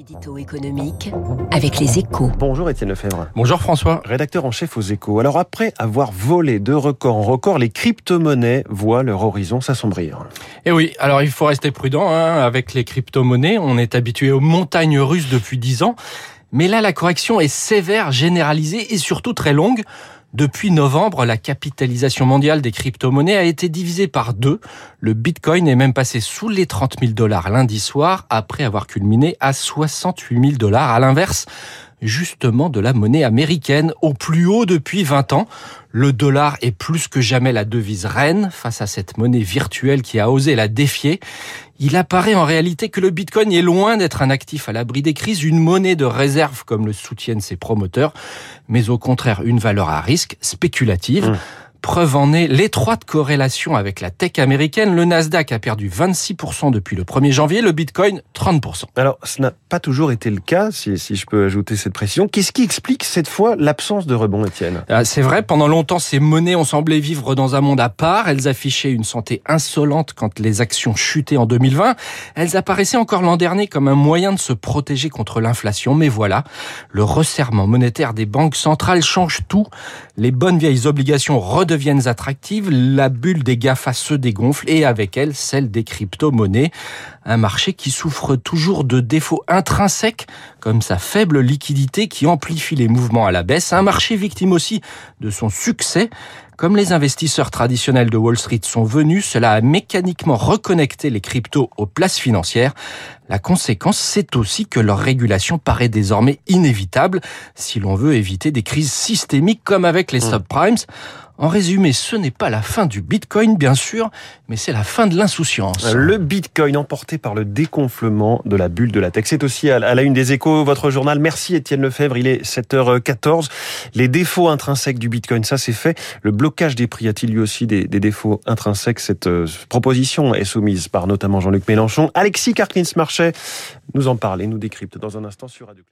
L'édito économique avec les échos. Bonjour Étienne Lefebvre. Bonjour François. Rédacteur en chef aux échos. Alors après avoir volé de record en record, les crypto-monnaies voient leur horizon s'assombrir. Eh oui, alors il faut rester prudent hein, avec les crypto-monnaies. On est habitué aux montagnes russes depuis 10 ans. Mais là, la correction est sévère, généralisée et surtout très longue. Depuis novembre, la capitalisation mondiale des crypto-monnaies a été divisée par deux. Le Bitcoin est même passé sous les 30 000 dollars lundi soir après avoir culminé à 68 000 dollars. À l'inverse, justement de la monnaie américaine au plus haut depuis 20 ans. Le dollar est plus que jamais la devise reine face à cette monnaie virtuelle qui a osé la défier. Il apparaît en réalité que le Bitcoin est loin d'être un actif à l'abri des crises, une monnaie de réserve comme le soutiennent ses promoteurs, mais au contraire une valeur à risque spéculative. Mmh. Preuve en est l'étroite corrélation avec la tech américaine. Le Nasdaq a perdu 26% depuis le 1er janvier, le Bitcoin 30%. Alors, ce n'a pas toujours été le cas, si, si je peux ajouter cette pression. Qu'est-ce qui explique cette fois l'absence de rebond, Étienne? Ah, C'est vrai, pendant longtemps, ces monnaies ont semblé vivre dans un monde à part. Elles affichaient une santé insolente quand les actions chutaient en 2020. Elles apparaissaient encore l'an dernier comme un moyen de se protéger contre l'inflation. Mais voilà, le resserrement monétaire des banques centrales change tout. Les bonnes vieilles obligations deviennent attractives, la bulle des GAFA se dégonfle et avec elle celle des crypto-monnaies. Un marché qui souffre toujours de défauts intrinsèques comme sa faible liquidité qui amplifie les mouvements à la baisse. Un marché victime aussi de son succès. Comme les investisseurs traditionnels de Wall Street sont venus, cela a mécaniquement reconnecté les cryptos aux places financières. La conséquence, c'est aussi que leur régulation paraît désormais inévitable si l'on veut éviter des crises systémiques comme avec les mmh. subprimes. En résumé, ce n'est pas la fin du Bitcoin, bien sûr, mais c'est la fin de l'insouciance. Le Bitcoin emporté par le déconflement de la bulle de la tech. C'est aussi à la une des échos, votre journal. Merci Étienne Lefebvre, il est 7h14. Les défauts intrinsèques du Bitcoin, ça c'est fait. Le blocage des prix a-t-il lui aussi des, défauts intrinsèques? Cette euh, proposition est soumise par notamment Jean-Luc Mélenchon. Alexis Carclins-Marchais nous en parle et nous décrypte dans un instant sur Radio